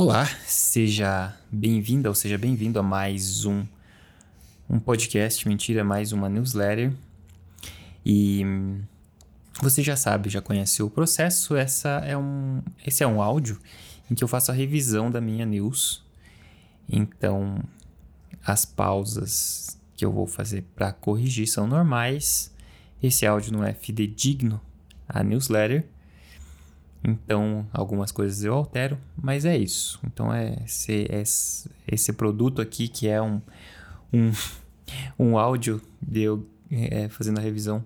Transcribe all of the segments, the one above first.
Olá, seja bem-vinda ou seja bem-vindo a mais um, um podcast, mentira, mais uma newsletter. E você já sabe, já conhece o processo, essa é um, esse é um áudio em que eu faço a revisão da minha news. Então, as pausas que eu vou fazer para corrigir são normais. Esse áudio não é fidedigno à newsletter. Então, algumas coisas eu altero, mas é isso. Então, é esse, esse, esse produto aqui que é um, um, um áudio de eu é, fazendo a revisão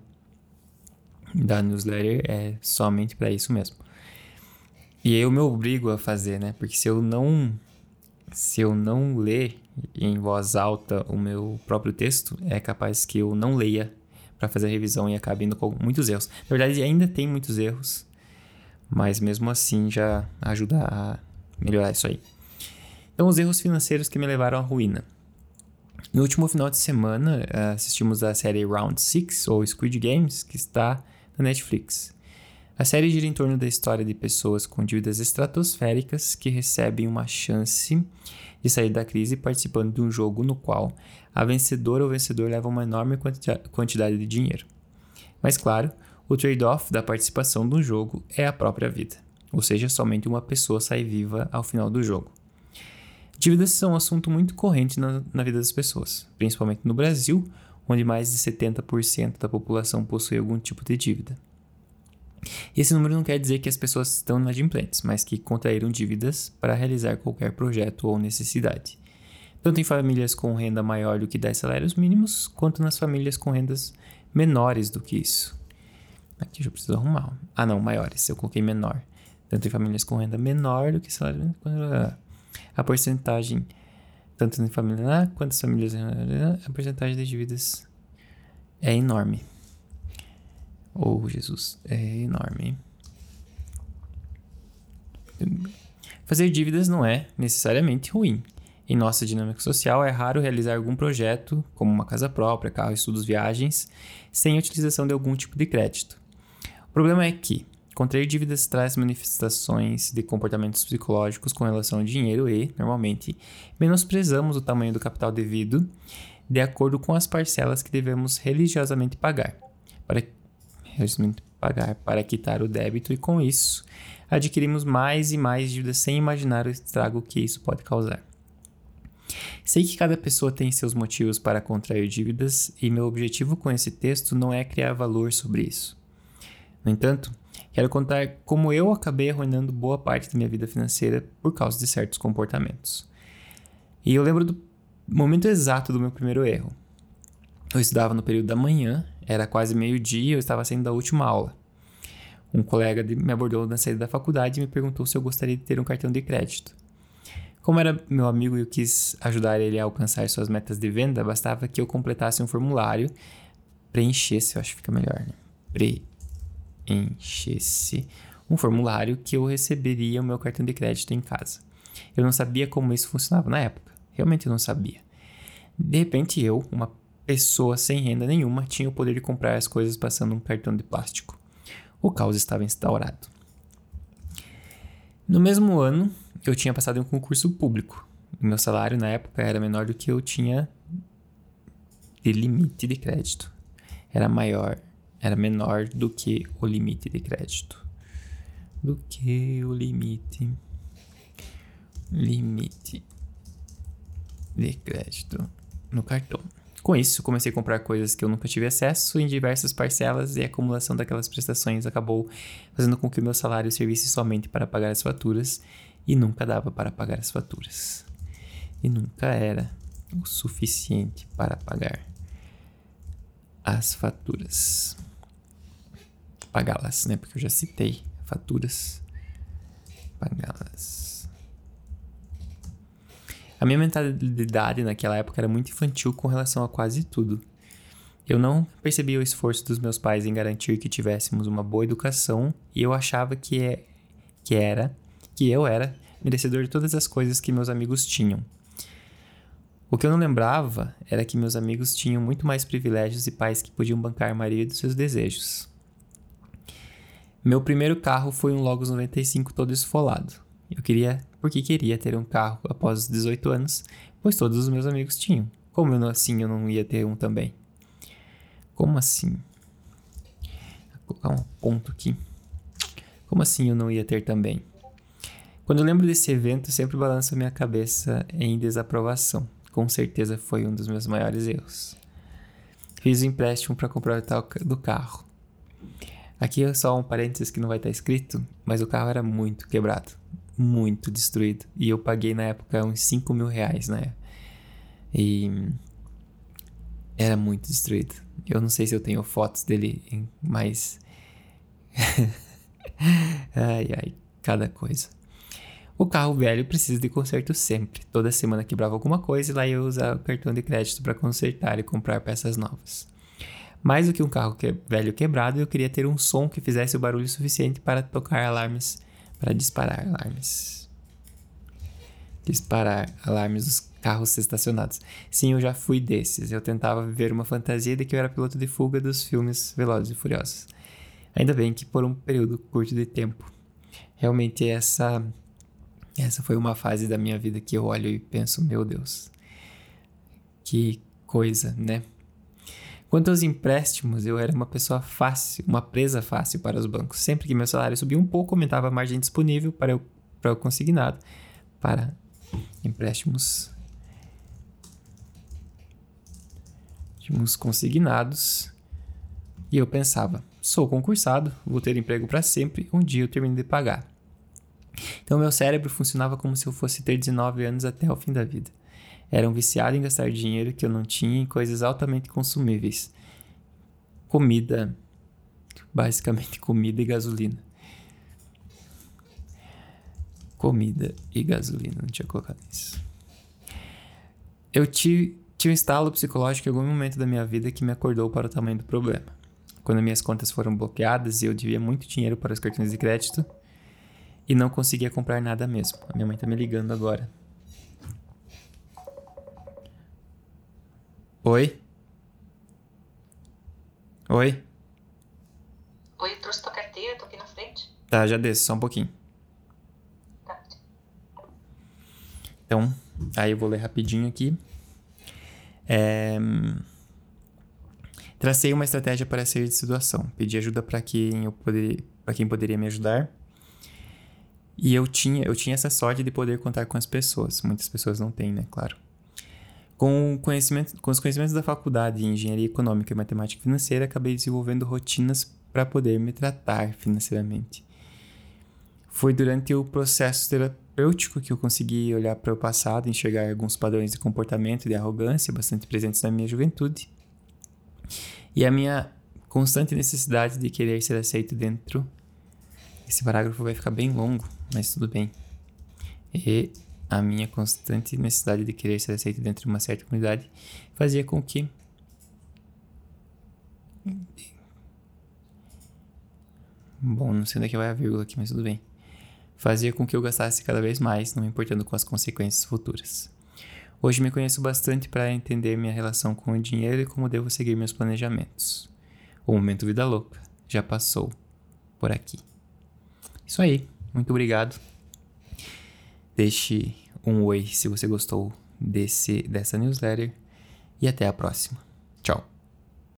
da newsletter é somente para isso mesmo. E eu me obrigo a fazer, né? Porque se eu não se eu não ler em voz alta o meu próprio texto, é capaz que eu não leia para fazer a revisão e acabe indo com muitos erros. Na verdade, ainda tem muitos erros, mas mesmo assim já ajuda a melhorar isso aí. Então, os erros financeiros que me levaram à ruína. No último final de semana, assistimos a série Round 6, ou Squid Games, que está na Netflix. A série gira em torno da história de pessoas com dívidas estratosféricas que recebem uma chance de sair da crise participando de um jogo no qual a vencedora ou vencedor leva uma enorme quantidade de dinheiro. Mas, claro, o trade-off da participação no jogo é a própria vida, ou seja, somente uma pessoa sai viva ao final do jogo. Dívidas são um assunto muito corrente na, na vida das pessoas, principalmente no Brasil, onde mais de 70% da população possui algum tipo de dívida. Esse número não quer dizer que as pessoas estão inadimplentes, mas que contraíram dívidas para realizar qualquer projeto ou necessidade. Tanto em famílias com renda maior do que 10 salários mínimos, quanto nas famílias com rendas menores do que isso. Aqui eu preciso arrumar. Ah, não, maiores. Eu coloquei menor. Tanto em famílias com renda menor do que salário. A porcentagem, tanto em família quanto as famílias, a porcentagem de dívidas é enorme. Oh, Jesus, é enorme. Fazer dívidas não é necessariamente ruim. Em nossa dinâmica social, é raro realizar algum projeto, como uma casa própria, carro, estudos, viagens, sem a utilização de algum tipo de crédito. O problema é que contrair dívidas traz manifestações de comportamentos psicológicos com relação ao dinheiro e, normalmente, menosprezamos o tamanho do capital devido de acordo com as parcelas que devemos religiosamente pagar, para religiosamente pagar para quitar o débito e com isso adquirimos mais e mais dívidas sem imaginar o estrago que isso pode causar. Sei que cada pessoa tem seus motivos para contrair dívidas e meu objetivo com esse texto não é criar valor sobre isso. No entanto, quero contar como eu acabei arruinando boa parte da minha vida financeira por causa de certos comportamentos. E eu lembro do momento exato do meu primeiro erro. Eu estudava no período da manhã, era quase meio-dia eu estava saindo da última aula. Um colega me abordou na saída da faculdade e me perguntou se eu gostaria de ter um cartão de crédito. Como era meu amigo e eu quis ajudar ele a alcançar suas metas de venda, bastava que eu completasse um formulário, preenchesse, eu acho que fica melhor, né? Pre enchesse um formulário que eu receberia o meu cartão de crédito em casa. Eu não sabia como isso funcionava na época. Realmente eu não sabia. De repente eu, uma pessoa sem renda nenhuma, tinha o poder de comprar as coisas passando um cartão de plástico. O caos estava instaurado. No mesmo ano, eu tinha passado em um concurso público. Meu salário na época era menor do que eu tinha de limite de crédito. Era maior era menor do que o limite de crédito. Do que o limite. Limite de crédito no cartão. Com isso, comecei a comprar coisas que eu nunca tive acesso em diversas parcelas e a acumulação daquelas prestações acabou fazendo com que o meu salário servisse somente para pagar as faturas e nunca dava para pagar as faturas. E nunca era o suficiente para pagar as faturas pagá-las, né? Porque eu já citei faturas. Pagá-las. A minha mentalidade naquela época era muito infantil com relação a quase tudo. Eu não percebia o esforço dos meus pais em garantir que tivéssemos uma boa educação e eu achava que, é, que era, que eu era merecedor de todas as coisas que meus amigos tinham. O que eu não lembrava era que meus amigos tinham muito mais privilégios e pais que podiam bancar a maioria dos seus desejos. Meu primeiro carro foi um Logos 95 todo esfolado. Eu queria porque queria ter um carro após os 18 anos, pois todos os meus amigos tinham. Como eu, assim eu não ia ter um também? Como assim? Vou colocar um ponto aqui. Como assim eu não ia ter também? Quando eu lembro desse evento, sempre balanço minha cabeça em desaprovação. Com certeza foi um dos meus maiores erros. Fiz o um empréstimo para comprar o tal do carro. Aqui é só um parênteses que não vai estar escrito, mas o carro era muito quebrado, muito destruído. E eu paguei na época uns 5 mil reais, né? E era muito destruído. Eu não sei se eu tenho fotos dele, mas. ai, ai, cada coisa. O carro velho precisa de conserto sempre. Toda semana quebrava alguma coisa e lá eu usava o cartão de crédito para consertar e comprar peças novas. Mais do que um carro que velho quebrado, eu queria ter um som que fizesse o barulho suficiente para tocar alarmes, para disparar alarmes. Disparar alarmes dos carros estacionados. Sim, eu já fui desses. Eu tentava viver uma fantasia de que eu era piloto de fuga dos filmes Velozes e Furiosos. Ainda bem que por um período curto de tempo. Realmente essa essa foi uma fase da minha vida que eu olho e penso, meu Deus, que coisa, né? Quanto aos empréstimos, eu era uma pessoa fácil, uma presa fácil para os bancos. Sempre que meu salário subia um pouco, aumentava a margem disponível para, eu, para o consignado para empréstimos, empréstimos consignados. E eu pensava, sou concursado, vou ter emprego para sempre, um dia eu termino de pagar. Então, meu cérebro funcionava como se eu fosse ter 19 anos até o fim da vida. Era um viciado em gastar dinheiro que eu não tinha em coisas altamente consumíveis. Comida, basicamente comida e gasolina. Comida e gasolina, não tinha colocado isso. Eu tive, tive um estalo psicológico em algum momento da minha vida que me acordou para o tamanho do problema. Quando minhas contas foram bloqueadas e eu devia muito dinheiro para os cartões de crédito, e não conseguia comprar nada mesmo. A minha mãe tá me ligando agora. Oi? Oi? Oi, trouxe tua carteira, tô aqui na frente. Tá, já desço, só um pouquinho. Tá. Então, aí eu vou ler rapidinho aqui. É... Tracei uma estratégia para sair de situação. Pedi ajuda para quem eu poderia, para quem poderia me ajudar e eu tinha, eu tinha essa sorte de poder contar com as pessoas. Muitas pessoas não têm, né? Claro. Com, conhecimento, com os conhecimentos da faculdade de Engenharia Econômica e Matemática Financeira, acabei desenvolvendo rotinas para poder me tratar financeiramente. Foi durante o processo terapêutico que eu consegui olhar para o passado, enxergar alguns padrões de comportamento e de arrogância bastante presentes na minha juventude. E a minha constante necessidade de querer ser aceito dentro esse parágrafo vai ficar bem longo, mas tudo bem. E a minha constante necessidade de querer ser aceito dentro de uma certa comunidade fazia com que Bom, não sei onde é que vai a vírgula aqui, mas tudo bem. Fazia com que eu gastasse cada vez mais, não importando com as consequências futuras. Hoje me conheço bastante para entender minha relação com o dinheiro e como devo seguir meus planejamentos. O momento vida louca já passou por aqui. Isso aí. Muito obrigado. Deixe um oi se você gostou desse dessa newsletter e até a próxima. Tchau.